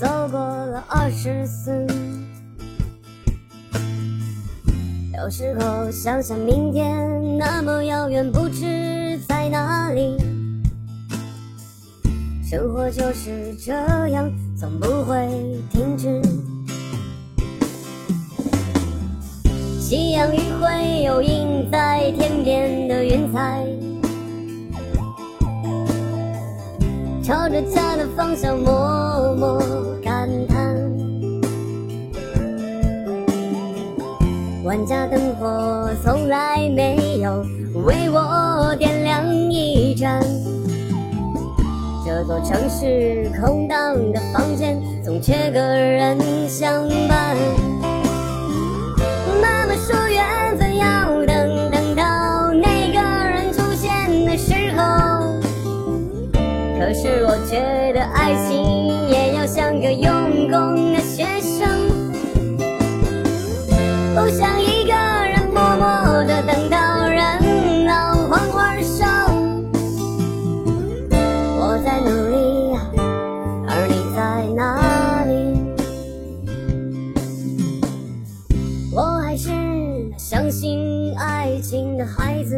走过了二十四。有时候想想明天那么遥远，不知在哪里。生活就是这样，总不会停止。夕阳余晖又映在天边的云彩，朝着家的方向默默感叹。万家灯火从来没有为我点亮一盏，这座城市空荡的房间总缺个人相伴。妈妈说是我觉得爱情也要像个用功的学生，不想一个人默默的等到人老黄花瘦。我在努力，而你在哪里？我还是那相信爱情的孩子，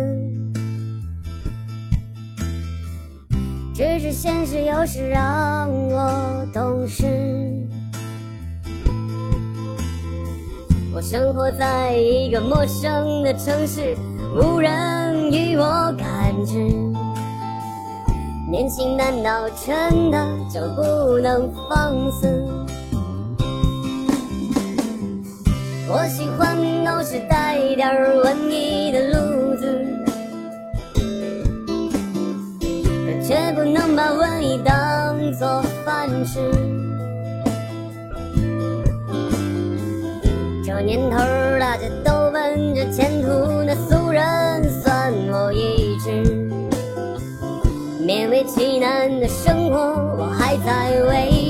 只是现实有时让我懂事。我生活在一个陌生的城市，无人与我感知。年轻难道真的就不能放肆？我喜欢都是带点文艺的路也不能把文艺当做饭吃。这年头大家都奔着前途，那俗人算我一只。勉为其难的生活，我还在为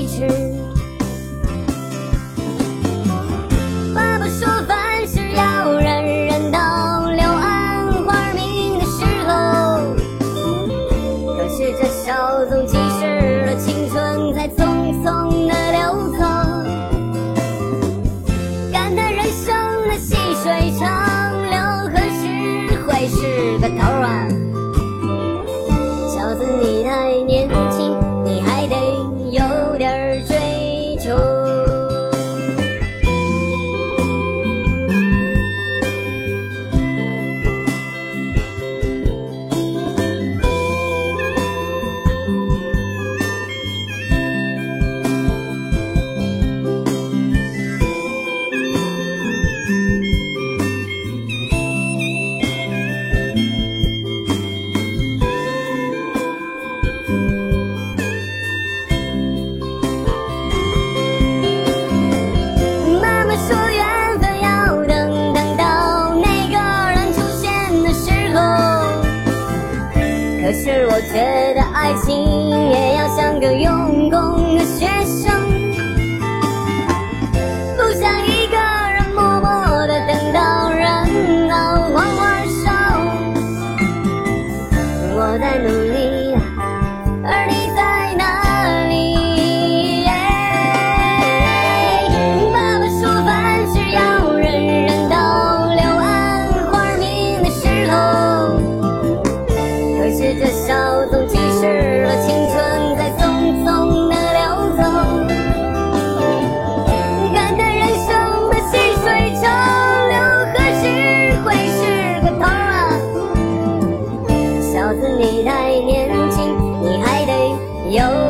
我觉得爱情也要像个用功的学。你太年轻你还得有